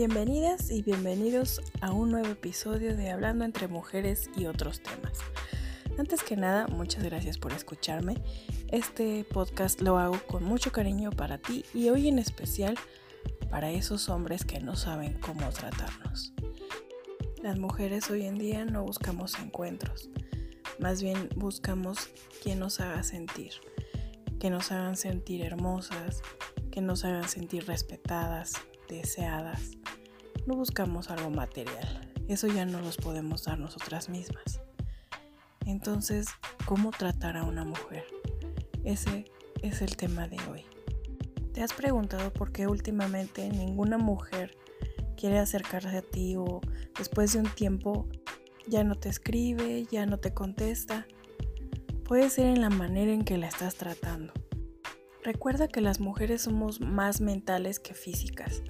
Bienvenidas y bienvenidos a un nuevo episodio de Hablando entre Mujeres y otros temas. Antes que nada, muchas gracias por escucharme. Este podcast lo hago con mucho cariño para ti y hoy en especial para esos hombres que no saben cómo tratarnos. Las mujeres hoy en día no buscamos encuentros, más bien buscamos quien nos haga sentir, que nos hagan sentir hermosas, que nos hagan sentir respetadas, deseadas. No buscamos algo material, eso ya no los podemos dar nosotras mismas. Entonces, ¿cómo tratar a una mujer? Ese es el tema de hoy. ¿Te has preguntado por qué últimamente ninguna mujer quiere acercarse a ti o después de un tiempo ya no te escribe, ya no te contesta? Puede ser en la manera en que la estás tratando. Recuerda que las mujeres somos más mentales que físicas.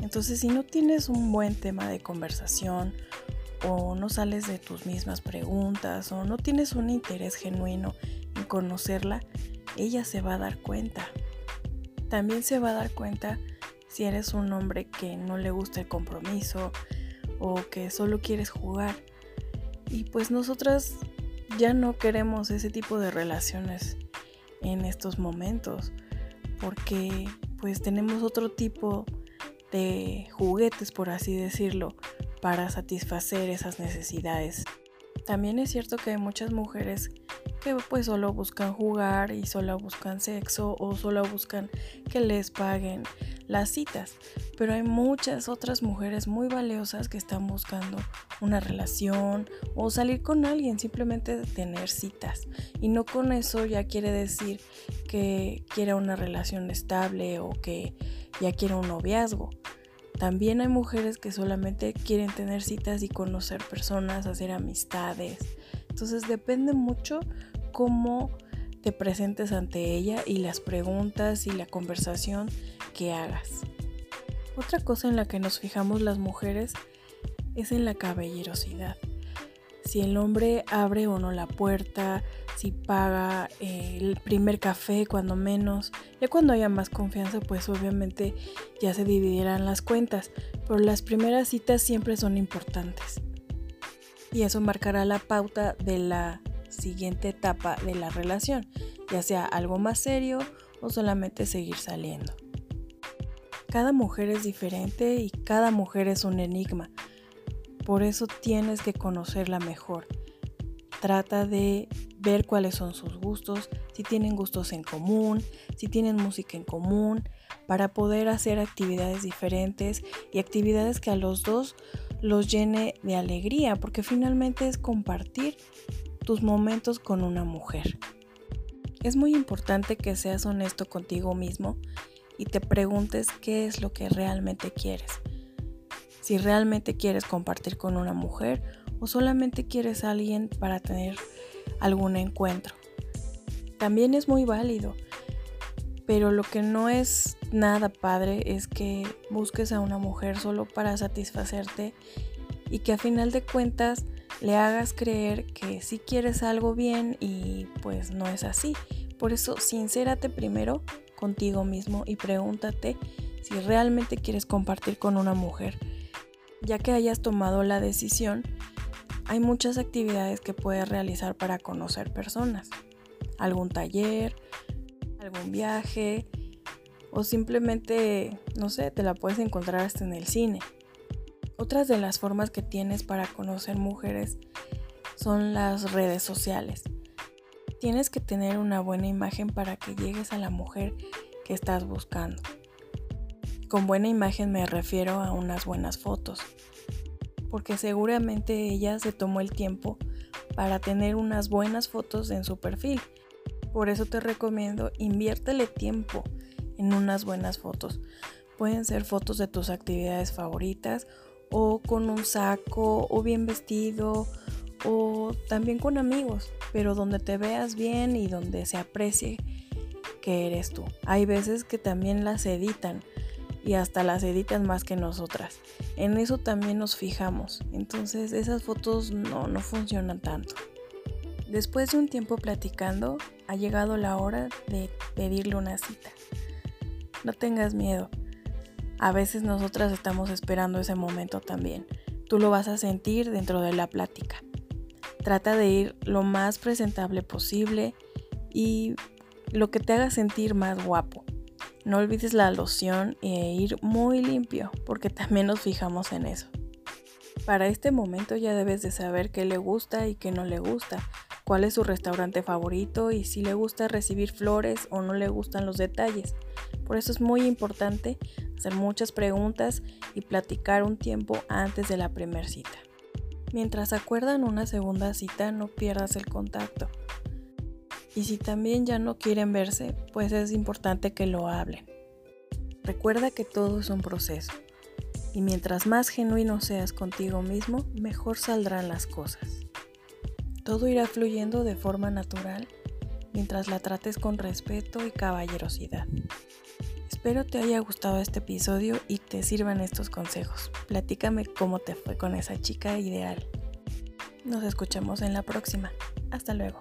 Entonces, si no tienes un buen tema de conversación o no sales de tus mismas preguntas o no tienes un interés genuino en conocerla, ella se va a dar cuenta. También se va a dar cuenta si eres un hombre que no le gusta el compromiso o que solo quieres jugar. Y pues nosotras ya no queremos ese tipo de relaciones en estos momentos porque pues tenemos otro tipo de juguetes, por así decirlo, para satisfacer esas necesidades. También es cierto que hay muchas mujeres que pues solo buscan jugar y solo buscan sexo o solo buscan que les paguen las citas, pero hay muchas otras mujeres muy valiosas que están buscando una relación o salir con alguien, simplemente tener citas. Y no con eso ya quiere decir que quiera una relación estable o que ya quiera un noviazgo. También hay mujeres que solamente quieren tener citas y conocer personas, hacer amistades. Entonces depende mucho cómo te presentes ante ella y las preguntas y la conversación que hagas. Otra cosa en la que nos fijamos las mujeres es en la caballerosidad. Si el hombre abre o no la puerta, si paga eh, el primer café cuando menos. Ya cuando haya más confianza, pues obviamente ya se dividirán las cuentas, pero las primeras citas siempre son importantes. Y eso marcará la pauta de la siguiente etapa de la relación, ya sea algo más serio o solamente seguir saliendo. Cada mujer es diferente y cada mujer es un enigma. Por eso tienes que conocerla mejor. Trata de ver cuáles son sus gustos, si tienen gustos en común, si tienen música en común, para poder hacer actividades diferentes y actividades que a los dos los llene de alegría, porque finalmente es compartir tus momentos con una mujer. Es muy importante que seas honesto contigo mismo y te preguntes qué es lo que realmente quieres. Si realmente quieres compartir con una mujer o solamente quieres a alguien para tener algún encuentro. También es muy válido, pero lo que no es nada padre es que busques a una mujer solo para satisfacerte y que a final de cuentas le hagas creer que sí quieres algo bien y pues no es así. Por eso, sincérate primero contigo mismo y pregúntate si realmente quieres compartir con una mujer. Ya que hayas tomado la decisión, hay muchas actividades que puedes realizar para conocer personas. Algún taller, algún viaje o simplemente, no sé, te la puedes encontrar hasta en el cine. Otras de las formas que tienes para conocer mujeres son las redes sociales. Tienes que tener una buena imagen para que llegues a la mujer que estás buscando. Con buena imagen me refiero a unas buenas fotos, porque seguramente ella se tomó el tiempo para tener unas buenas fotos en su perfil. Por eso te recomiendo inviértele tiempo en unas buenas fotos. Pueden ser fotos de tus actividades favoritas o con un saco o bien vestido o también con amigos, pero donde te veas bien y donde se aprecie que eres tú. Hay veces que también las editan y hasta las editan más que nosotras. En eso también nos fijamos. Entonces esas fotos no, no funcionan tanto. Después de un tiempo platicando, ha llegado la hora de pedirle una cita. No tengas miedo. A veces nosotras estamos esperando ese momento también. Tú lo vas a sentir dentro de la plática. Trata de ir lo más presentable posible y lo que te haga sentir más guapo. No olvides la loción e ir muy limpio, porque también nos fijamos en eso. Para este momento ya debes de saber qué le gusta y qué no le gusta, cuál es su restaurante favorito y si le gusta recibir flores o no le gustan los detalles. Por eso es muy importante hacer muchas preguntas y platicar un tiempo antes de la primera cita. Mientras acuerdan una segunda cita, no pierdas el contacto. Y si también ya no quieren verse, pues es importante que lo hablen. Recuerda que todo es un proceso. Y mientras más genuino seas contigo mismo, mejor saldrán las cosas. Todo irá fluyendo de forma natural mientras la trates con respeto y caballerosidad. Espero te haya gustado este episodio y te sirvan estos consejos. Platícame cómo te fue con esa chica ideal. Nos escuchamos en la próxima. Hasta luego.